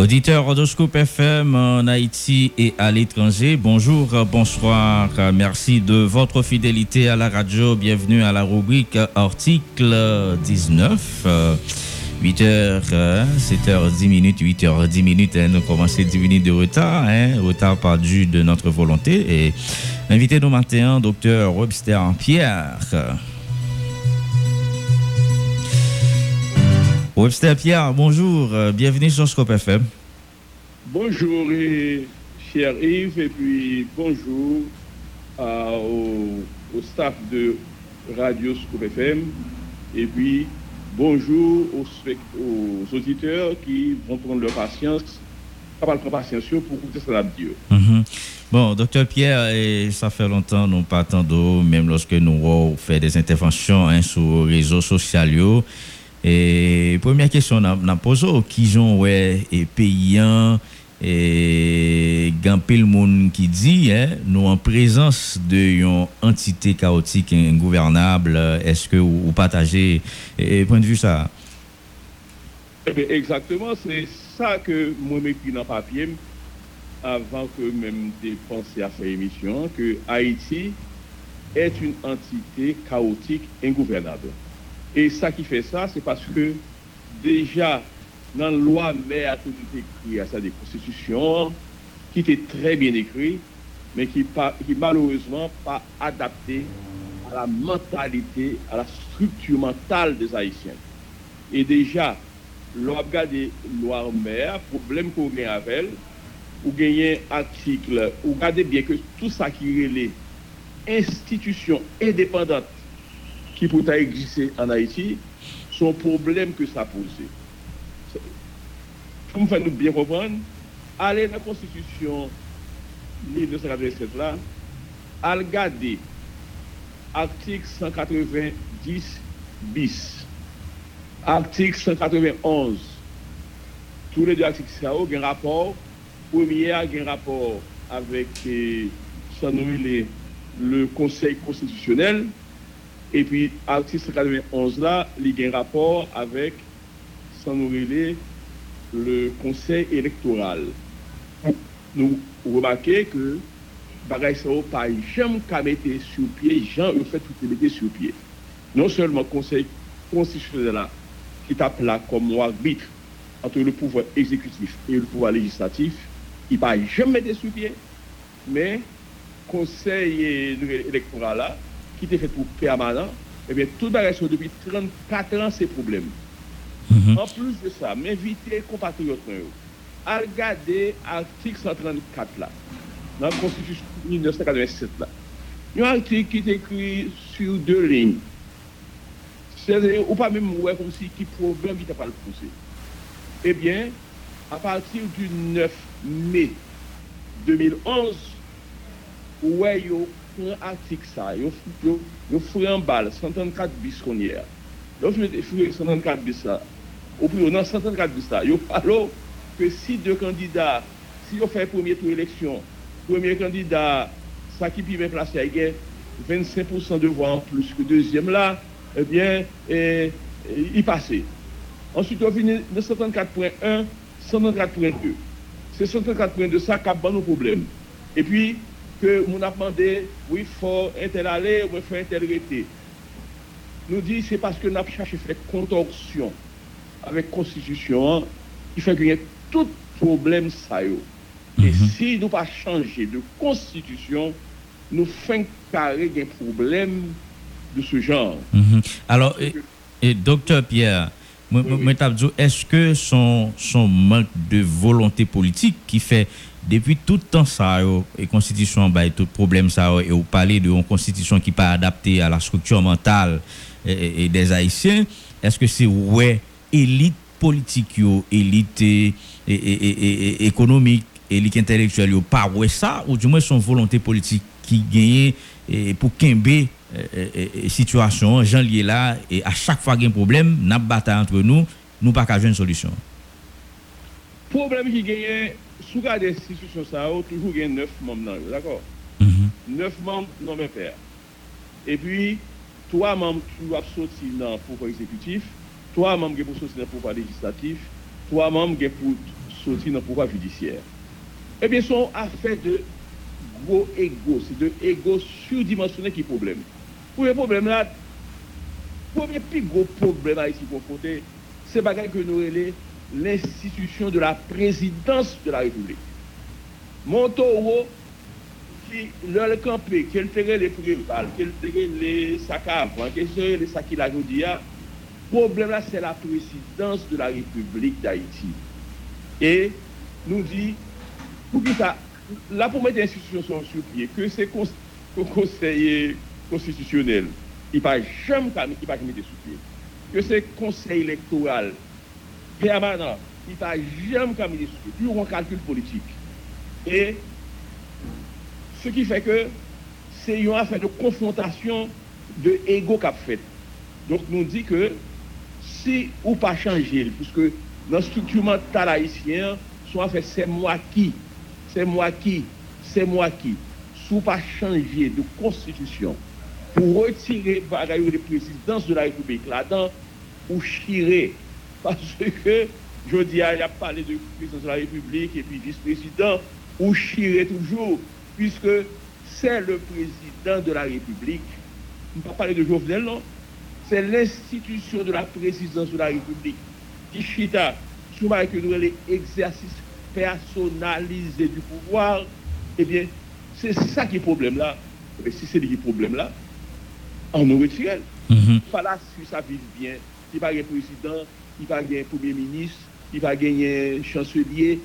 Auditeur Radioscope FM en Haïti et à l'étranger, bonjour, bonsoir, merci de votre fidélité à la radio. Bienvenue à la rubrique article 19. 8h, 7h10 minutes, 8h10 minutes, hein, nous commençons 10 minutes de retard, hein, retard pas dû de notre volonté. Et invité nous matin, docteur Webster Pierre. Webster Pierre, bonjour, bienvenue sur Scope FM. Bonjour, cher Yves, et puis bonjour au, au staff de Radio Scope FM, et puis bonjour aux, auditeurs qui vont prendre leur patience, pas prendre patience pour écouter ça Dieu. Mm Bon, docteur Pierre, et ça fait longtemps, nous pas d'eau, même lorsque nous fait des interventions hein, sur les réseaux sociaux. E premye kesyon nan, nan pozo, ki jon wè e peyan, e gampil moun ki di, eh, nou an prezans de yon entite kaotik ingouvernable, eske ou, ou pataje, e, e point de vu sa? Ebe, eh exactement, se sa ke mwen mekri nan papyem, avan ke mwen depanse a sa emisyon, ke Haiti et un entite kaotik ingouvernable. Et ça qui fait ça c'est parce que déjà dans la loi mère tout écrit à sa des constitutions qui était très bien écrit, mais qui, pas, qui malheureusement pas adapté à la mentalité, à la structure mentale des Haïtiens. Et déjà, l'on regarde loi mère, problème qu'on a avec elle, ou gagner article, ou regardez bien que tout ça qui est les institutions indépendantes qui pourraient exister en Haïti, sont problèmes que ça pose pour faire nous bien comprendre, aller dans la Constitution 1987 là, à regarder article 190 bis, article 191, tous les deux articles ça ont un rapport, premier a un rapport avec euh, le Conseil constitutionnel, et puis article 191 là, il y a un rapport avec sans le conseil électoral. Nous remarquons que bagay ça pas jamais mettre sur pied, ont fait tout mettre sur pied. Non seulement le conseil constitutionnel qui tape là comme arbitre entre le pouvoir exécutif et le pouvoir législatif, il va jamais mettre sur pied, mais conseil électoral là, qui était fait pour permanent, et eh bien tout bagay depuis 34 ans, c'est problème. Mhm. En plus de ça, m'inviter compatriotes à regarder l'article 134 là, dans la Constitution 1987 là. Il y a un article qui est écrit sur deux lignes. C'est-à-dire, ou pas même ouais, comme si qui problème qui pas le poser. Eh bien, à partir du 9 mai 2011, ouais, y a un article ça, il y a un balle, 134 bis y a. Donc, je vais 134 bis là au plus dans 134 de ça, il parle que si deux candidats, si on fait premier tour élection, premier candidat, ça qui peut placer, il y a 25% de voix en plus que deuxième là, eh bien, et, il passait. Ensuite, on finit de 134.1, 134.2. C'est 134.2 ça qui a nos problèmes. Et puis, que mon a demandé, oui, il faut aller, ou il faut interroger. Nous dit, c'est parce que nous avons cherché à faire contorsion avec la Constitution qui fait qu'il y a tout problème ça. Et mhm. si nous pas changer de Constitution, nous faisons carré des problèmes de ce genre. Mhm. Alors, et, docteur Pierre, est-ce que son, manque de volonté politique qui fait depuis tout le temps ça, et constitution, bah, tout problème ça, et vous parlez d'une constitution qui pas adaptée à la structure mentale et, des Haïtiens, est-ce que c'est ouais élite politique, élite économique, élite intellectuelle, yo, pas ouais ça, ou du moins son volonté politique qui gagne pour qu'un situation, Jean lié là, et à chaque fois qu'il y a un problème, n'a bataille entre nous, nous pas qu'à une solution. Problème qui gagne, sous la institutions, ça a toujours gagné neuf membres, d'accord? Mm-hmm. Neuf membres non mais père. Et puis, trois membres qui doivent sortir dans le pouvoir exécutif, trois membres pour sortir dans le pouvoir législatif, trois membres pour sorti dans le pouvoir judiciaire. Eh bien, sont affaires de gros égos, c'est de égos surdimensionnés qui problème. Le problème là, le premier plus gros problème à ici confronté, c'est que nous relais l'institution de la présidence de la République. Montoro, qui leur campé, qu'elle ferait les prévales, qu'elle ferait les sacs avant, qu'elle ferait les sacs la le problème là, c'est la présidence de la République d'Haïti. Et nous dit, pour que ça, là pour mettre l'institution sur pied, que c'est conseiller constitutionnel, il ne va jamais sur pied. Que c'est conseil électoral permanent, il ne va jamais sur pied. Toujours un calcul politique. Et ce qui fait que c'est une affaire de confrontation de ego qu'a fait. Donc nous dit que si ou pas changer, puisque dans la structure mentale haïtienne, soit fait c'est moi qui, c'est moi qui, c'est moi qui, sous pas changer de constitution pour retirer de présidence de la République là-dedans, ou chirer. Parce que, je dis, il a parlé de présidence de la République et puis vice-président, ou chirer toujours, puisque c'est le président de la République. On ne peut pas parler de Jovenel, non? C'est l'institution de la présidence de la République qui chita sous que nous l'exercice personnalisé du pouvoir. Eh bien, c'est ça qui est le problème là. Et si c'est le problème là, on nous retire. Mm Pas la Suisse a vivre bien. Il va un président, il va gagner premier ministre, il va gagner chancelier.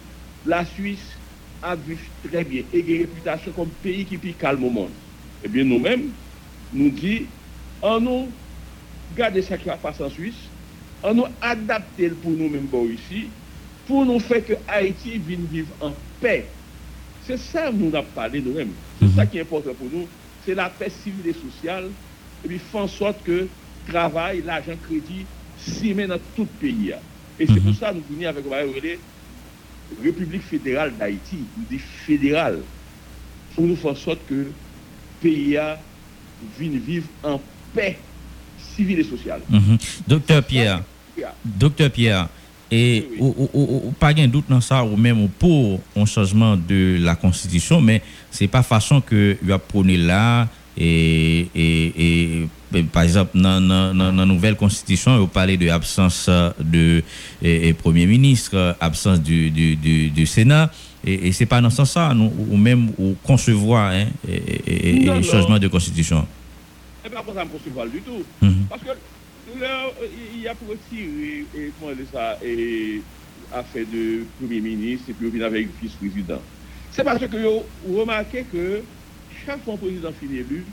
La Suisse a vécu très bien et a une réputation comme pays qui est calme au monde. Eh bien, nous-mêmes, nous disons, en nous, garder ce qui va passer en Suisse, en nous adapter pour nous-mêmes ici, pour nous faire que Haïti vienne vivre en paix. C'est ça que nous avons parlé nous-mêmes. C'est ça mhm. qui est important pour nous. C'est la paix civile et sociale. Et puis faire en sorte que le travail, l'argent, crédit s'y met dans tout le pays. Et c'est mhm. pour ça que nous venons avec République fédérale d'Haïti, nous dit fédérale, pour nous faire en sorte que le pays vienne vivre en paix civile et sociale. Mhm. Docteur Pierre, docteur Pierre, et pas de doute dans ça, ou même pour un changement de la Constitution, mais ce n'est pas façon que vous prôné là, et, et, par exemple, dans la nouvelle constitution, vous parlez de l'absence de Premier ministre, absence du, du, du, Sénat, et, et c'est pas dans ce sens-là, ou même ou concevoir hein, et, changement de constitution. C'est pas pour ça concevoir du tout. Mhm. Parce que là, il y a pour retirer et, ça, et affaire de Premier ministre et puis venir avec vice-président. C'est parce que vous remarquez que chaque fois président finit élu,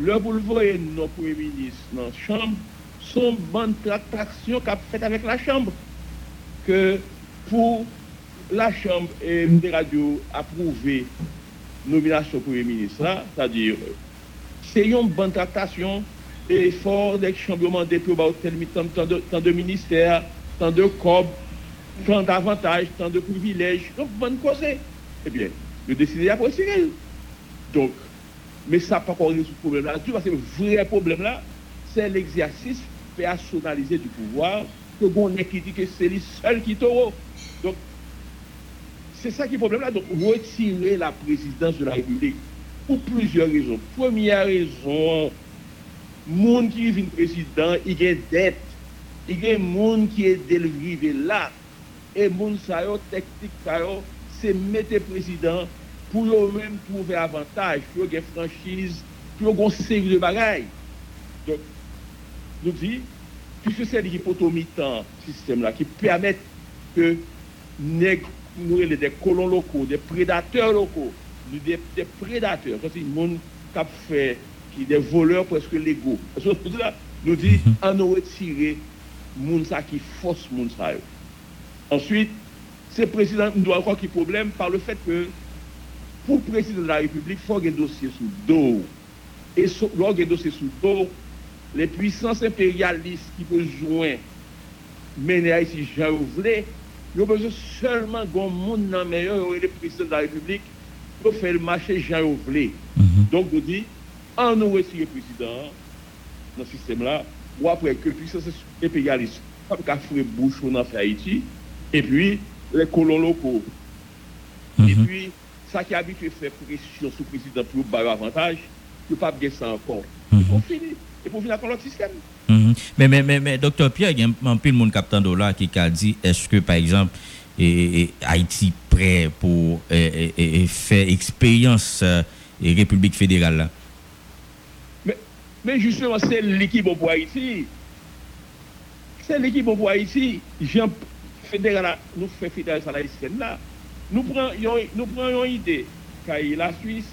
le boulevard et nos premiers ministres dans la Chambre sont bonnes tractations qu'a fait avec la Chambre. Que pour la Chambre et les radios approuver nomination Premier ministre, c'est-à-dire, c'est une bonne tractation et fort des chambres des pour tant de, tant de ministères, tant de corps, tant d'avantages, tant de privilèges. Donc, bonne cause. Eh bien, le décider à procéder. Donc, mais ça n'a pas encore résolu ce problème-là. Parce que le vrai problème-là, c'est l'exercice personnalisé du pouvoir, que on est qui dit que c'est lui seul qui taureau. Donc, c'est ça qui est le problème-là. Donc, retirer la présidence de la République pour plusieurs raisons. Première raison, monde qui est président, il y a dette. Il y a monde qui est délivré là. Et monde, technique, c'est mettre président pour eux-mêmes trouver avantage, pour eux franchise, pour eux une série de bagailles. Donc, nous disons, puisque c'est l'hypotomitant système-là qui permet que nous des colons locaux, des prédateurs locaux, des, des prédateurs, c'est des gens qui fait qui des voleurs presque légaux. Nous disons, on nous retirer les gens qui force les gens. Ensuite, c'est président nous doit encore qui problème par le fait que pour le président de la République, il faut un dossier sous dos. Et a un dossier sous dos, les puissances impérialistes qui peuvent jouer mener ici Jean Rouvelé, ils ont besoin seulement d'un monde dans meilleur, le président de la République, pour faire le marché Jean Rouvelé. Mhm. Donc, je dis, en nous retire le président dans ce système-là, ou après que les puissances impérialistes, qu'à faire bouche en Haïti, et puis, les colons locaux. Et Mhm. puis, ça qui a habitué faire pression sous président pour avoir avantage, ne pas bien ça encore. Mhm. Pour finir. Et pour finir avec l'autre système. Mhm. Mais, mais, mais, mais, docteur Pierre, il y a un peu de monde captant dollar qui a dit est-ce que, par exemple, et, et Haïti prêt pour faire expérience euh, République fédérale là? Mais, mais justement, c'est l'équipe pour Haïti. C'est l'équipe pour Haïti. Jean fédéral, nous fait fédéral à haïtienne là. Nous prenons, nous prenons une idée qu'aille la Suisse,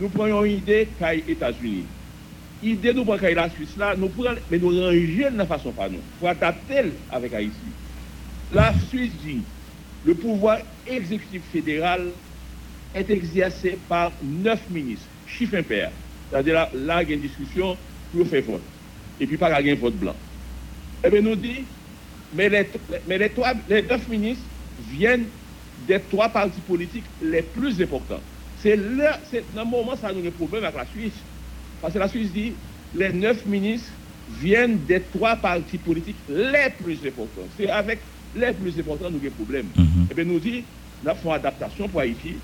nous prenons une idée qu'aille États-Unis. Idée nous prenons qu'aille la Suisse là, nous prenons, mais nous ranger de la façon pas nous, pour adapter avec Haïti. La Suisse dit, le pouvoir exécutif fédéral est exercé par neuf ministres, chiffre impair. C'est-à-dire là, là, il y a une discussion pour faire vote. Et puis, pas qu'il y a un vote blanc. Eh bien, nous dit, mais les, mais les, les neuf ministres viennent des trois partis politiques les plus importants. C'est là, c'est dans le moment ça nous a un problème avec la Suisse. Parce que la Suisse dit, les neuf ministres viennent des trois partis politiques les plus importants. C'est avec les plus importants nous avons un problème. Mhm. Eh bien, nous dit, nous une adaptation pour Haïti.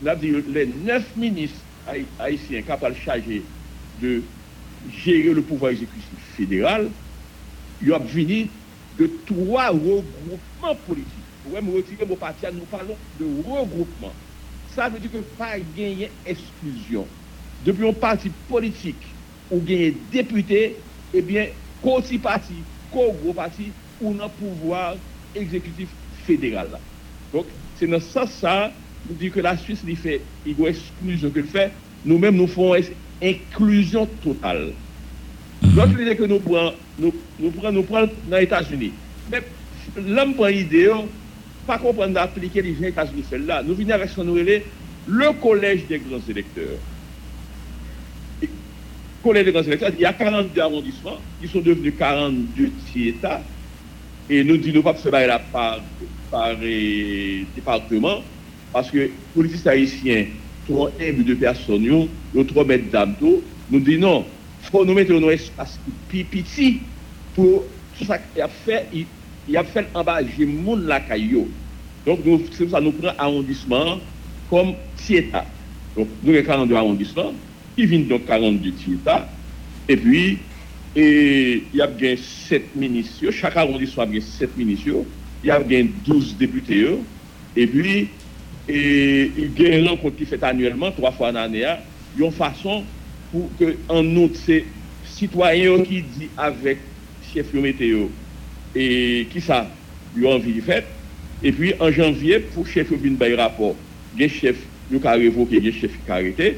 Nous avons dit, les neuf ministres haï- haïtiens capables chargés de gérer le pouvoir exécutif fédéral, ils ont venu de trois regroupements politiques. Ouais, me retirer mon parti, nous parlons de regroupement. Ça veut dire que pas gagner exclusion. Depuis un parti politique ou gagner député, eh bien, côté parti, co-gros parti, ou le pouvoir exécutif fédéral. Donc, c'est dans ce sens ça, nous dit que la Suisse, il fait, il doit exclusion que le fait, nous-mêmes, nous faisons inclusion totale. L'autre idée que nous prenons, nous, nous prenons, nous prenons dans les États-Unis. Mais l'homme prend l'idée, pas comprendre d'appliquer les gens États-Unis celle-là. Nous venons avec nous appelle le collège des grands électeurs. Collège des grands électeurs, il y a 42 arrondissements qui sont devenus 42 petits États. Et nous disons pas que ce là par, par euh, département, parce que les politistes haïtiens, trop humbles de personnes, ils ont trop mettre tout. nous disons il faut nous mettre dans un espace plus petit pour tout ça qu'il a fait, il, a fait embarquer monde la caillou. Donc, c'est pour ça nous prenons arrondissement comme État. Donc, nous avons 42 arrondissements, qui viennent donc 42 petits États. Et puis, il y a bien 7 ministres. Chaque arrondissement a bien 7 ministres. Il y a bien 12 députés. Et puis, il y a une rencontre qui fait annuellement, trois fois en l'année. Il y a une façon pour que, en outre, c'est citoyens qui dit avec chef météo et qui ça, ils ont envie de faire. Et puis, en janvier, pour chef venir un rapport, il y a chef qui a révoqué, il y a chef qui a arrêté.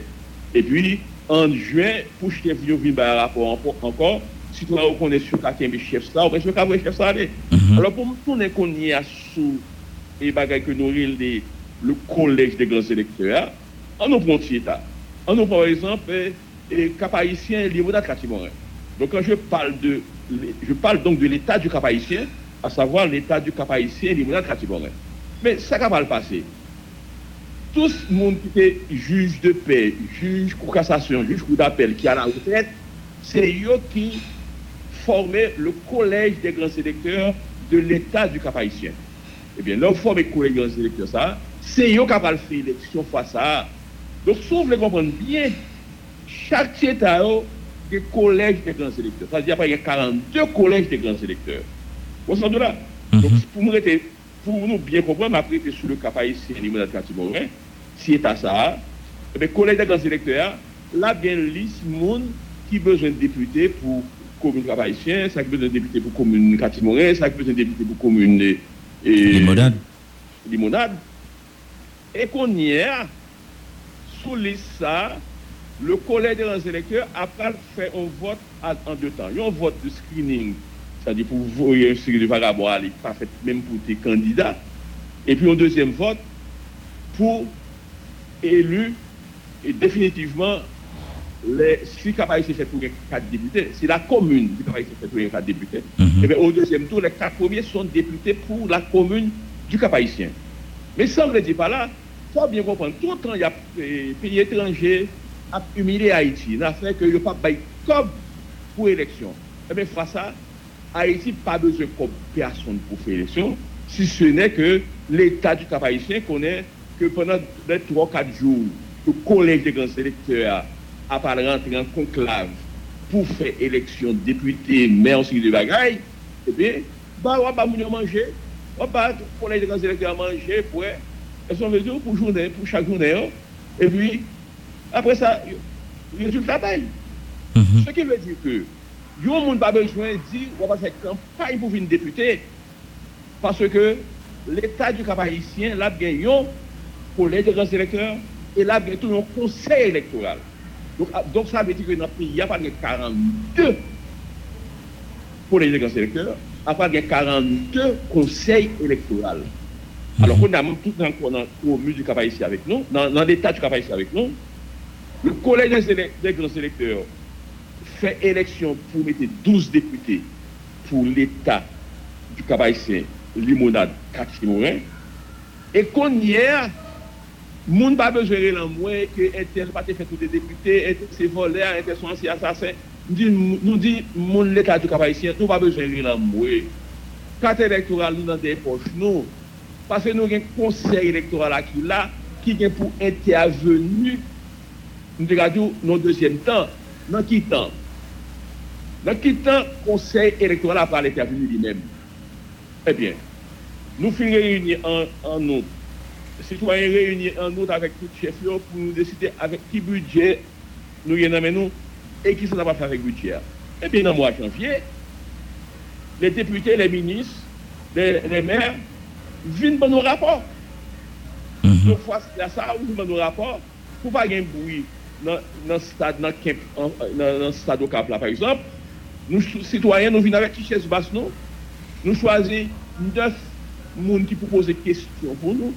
Et puis, en juin, pour chef venir un rapport encore, si tu reconnaît sur quelqu'un de chef ça, bien sur quelqu'un chef ça. Mhm. Alors, pour nous tourner qu'on y a sous et bagages que nous les le collège des grands électeurs, en nous prend État. En nous par exemple, eh, eh, Cap haïtien Limonade Catimorin. Donc, quand je parle de, je parle donc de l'état du Cap haïtien, à savoir l'état du Cap haïtien Limonade Catimorin. Mais ça va le passer. Tout le monde qui est juge de paix, juge cour cassation, juge cour d'appel, qui a la retraite, c'est eux qui formaient le collège des grands électeurs de l'état du Cap haïtien. Eh bien, leur forme le collège des grands électeurs, ça, c'est eux qui ont fait l'élection face à. Donc, vous voulez comprendre bien, chaque État des collèges des grands électeurs. C'est-à-dire qu'il y a 42 collèges des grands électeurs. Vous sentez là Donc, pour nous, rester- pour nous bien comprendre, après, c'est sur le cap haïtien, niveau de Catimorin, si État ça, eh bien, collège des grands électeurs, là, il y a une liste de monde qui besoin de députés pour commune cap haïtien, ça a besoin de députés pour commune Catimorin, ça a besoin de députés pour commune et, et- Limonade. limonade. Et qu'on y est, sous liste ça, le collège des électeurs a pas fait un vote en deux temps. Il y a un vote de screening, c'est-à-dire pour voyer un série de vagabonds, aller pas fait même pour tes candidats. Et puis un deuxième vote pour élu et définitivement les, si Cap-Haïtien fait pour les quatre députés, c'est la commune qui Cap-Haïtien fait pour les quatre députés. Mhm. Et bien, au deuxième tour, les quatre premiers sont députés pour la commune du Cap-Haïtien. Mais ça ne veut dire pas là, il faut bien comprendre, tout le temps, il y a des pays étrangers à humilier Haïti. n'a fait que a pas comme pour élection. Eh bien, face ça, Haïti pas besoin de personne pour faire élection. Si ce n'est que l'État du Cap haïtien connaît que pendant les 3-4 jours, le collège des grands électeurs a pas en conclave pour faire élection député, maire aussi de bagaille, eh bien, bah, on va manger, on va le collège des grands électeurs manger, pour, elles sont pour journée, pour chaque journée, hein. et puis, après ça, le résultat paye. Mhm. Ce qui veut dire que, yon moun pas besoin de dire, on va faire campagne pour venir député, parce que l'État du Cap haïtien, là, gagné pour les grands électeurs, et là, gagné tout un conseil électoral. Donc, ah, donc ça veut dire que dans le pays, il n'y a pas de 42 pour les grands électeurs, il n'y a pas de 42 conseils électoraux. Alors qu'on a même tout dans le commune du Cap haïtien avec nous, dans, dans l'État du Cap haïtien avec nous, le collège des, grands électeurs fait élection pour mettre 12 députés pour l'État du Cap limonade, Cathy Morin. Et qu'on y a, moun pas besoin de moins que Intel pas fait tous des députés, c'est voleur, Intel sont anciens assassins. Nous dit, moun l'État du Cap nous pas besoin de moins. Carte électorale, nous dans des poches, nous. Parce que nous avons un conseil électoral qui là, qui est pour intervenir, nous regardons nos deuxième temps, dans qui temps? Dans qui temps, conseil électoral a parlé intervenir lui-même? Eh bien, nous finissons réunis en, en août. Citoyens réunis en août avec tout chef pour nous décider avec qui budget nous y nous et qui ça va faire avec budget. Et bien, dans le mois de janvier, les députés, les ministres, les, les maires viennent dans nos rapports. Mhm. Deux fois, c'est ça, ou dans nos rapports, pour pas gagner bruit dans le stade, au Cap, là, par exemple, nous, citoyens, nous venons avec qui chaise basse, nous, nous choisissons neuf personnes qui pour poser des questions pour nous.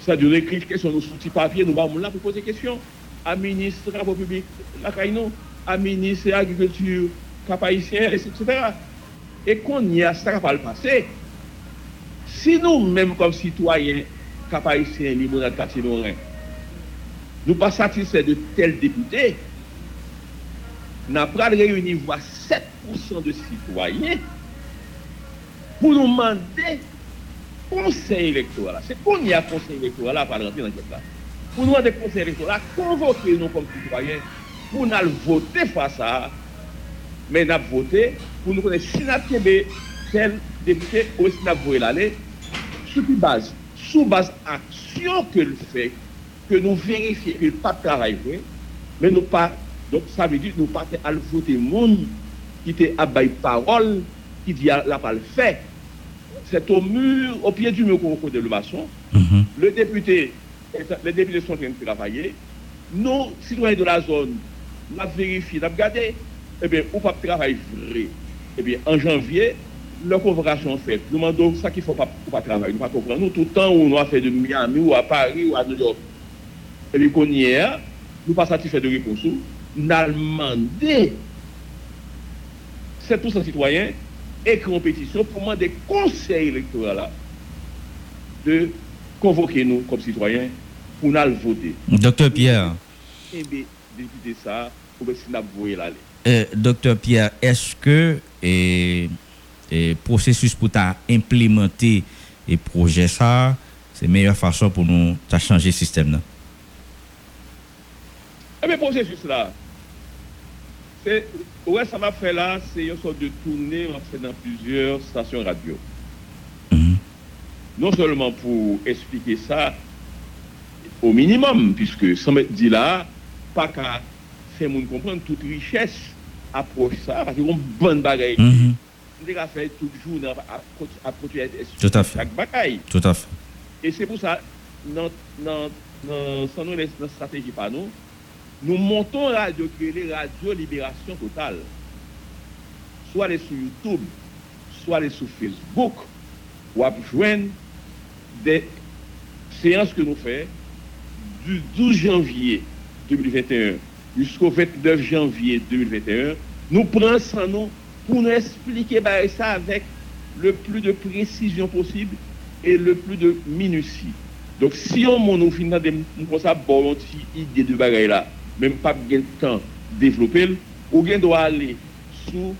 C'est-à-dire, nous écrivons des questions, nous sous petit papier, nous allons là pour poser des questions. À ministre de la République, la Caïno, à ministre de l'Agriculture, Cap haïtien, etc. Et qu'on y a, ça va le passer. Si nous-mêmes, comme citoyens, Cap haïtien, limonade, quartier Lorrain, nous pas satisfaits de tel député, n'a pas réuni voire 7% de citoyens pour nous demander conseil électoral. C'est qu'on y a conseil électoral là, pas rentrer dans cette là. Pour nous demander conseil électoral, convoquer nous comme citoyens pour nous voter face à. Mais nous voté pour nous connaître si nous tel député ou si nous avons l'aller sur base Sous base action que le fait, que nous vérifions qu'il pas de travail vrai, mais nous pas, donc ça veut dire que nous pas à le voter monde qui était à bail parole, qui dit la pas le fait. C'est au mur, au pied du mur qu'on connaît le maçon. Mhm. Le député, les députés sont en train de travailler. Nous, citoyens de la zone, nous avons vérifié, nous avons regardé, eh bien, ou pas de travail vrai. Eh bien, en janvier, la convocation faite. Nous demandons ça qu'il ne faut pas, pas travailler. Nous ne pas. Nous, tout le temps où nous avons fait de Miami ou à Paris ou à New York, et puis qu'on y est, nous pas satisfaits de réponse. Nous avons demandé 7% citoyens et compétition pour demander conseil électoral là, de convoquer nous comme citoyens pour nous voter. Docteur Pierre, Et bien, député ça, pour que si nous voyons l'aller. euh, Docteur Pierre, est-ce que et, et processus pour implémenter et projet ça, c'est la meilleure façon pour nous changer le système là? Bien, processus là, c'est, ouais, ça m'a fait là, c'est une sorte de tournée, fait dans plusieurs stations radio. Mhm. Non seulement pour expliquer ça au minimum, puisque sans me dire là, pas qu'à faire moun comprendre toute richesse approche ça, parce qu'on bonne bagaille. Mhm. On dirait faire tout le jour dans- à, produire Tout à fait. chaque bagaille. Tout à fait. Et c'est pour ça, sans nous, dans stratégie par nous, nous montons Radio Créé, Radio Libération Totale. Soit les sur YouTube, soit les sur Facebook, ou à joindre des séances que nous faisons du 12 janvier 2021 jusqu'au 29 janvier 2021. Nous prenons ça nous pour nous expliquer bah, ça avec le plus de précision possible et le plus de minutie. Donc, si on nous finit des comme ça, idée de bagaille là, même pas de temps développer, ou bien doit aller sur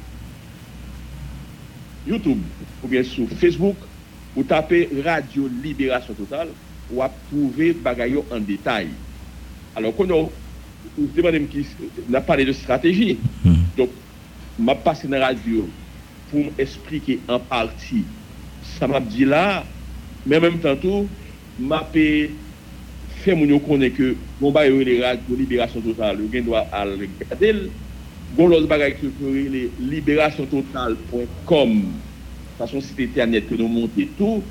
YouTube, ou bien sur Facebook, ou tapez Radio Libération Totale, ou à trouver bagayo en détail. Alors, quand on vous demandez qui n'a parlé de stratégie, donc, m'a passé dans la radio pour m'expliquer en partie. Ça m'a dit là, mais en même temps tout, m'a fait mon connaître que bon bah les radios libération totale, le doit aller regarder bon l'autre bagage que les libération totale.com façon site internet que nous montons tout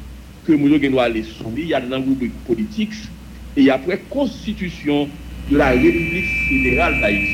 que nous doit aller soumettre il y a dans rubrique politique et après constitution de la République fédérale d'Haïti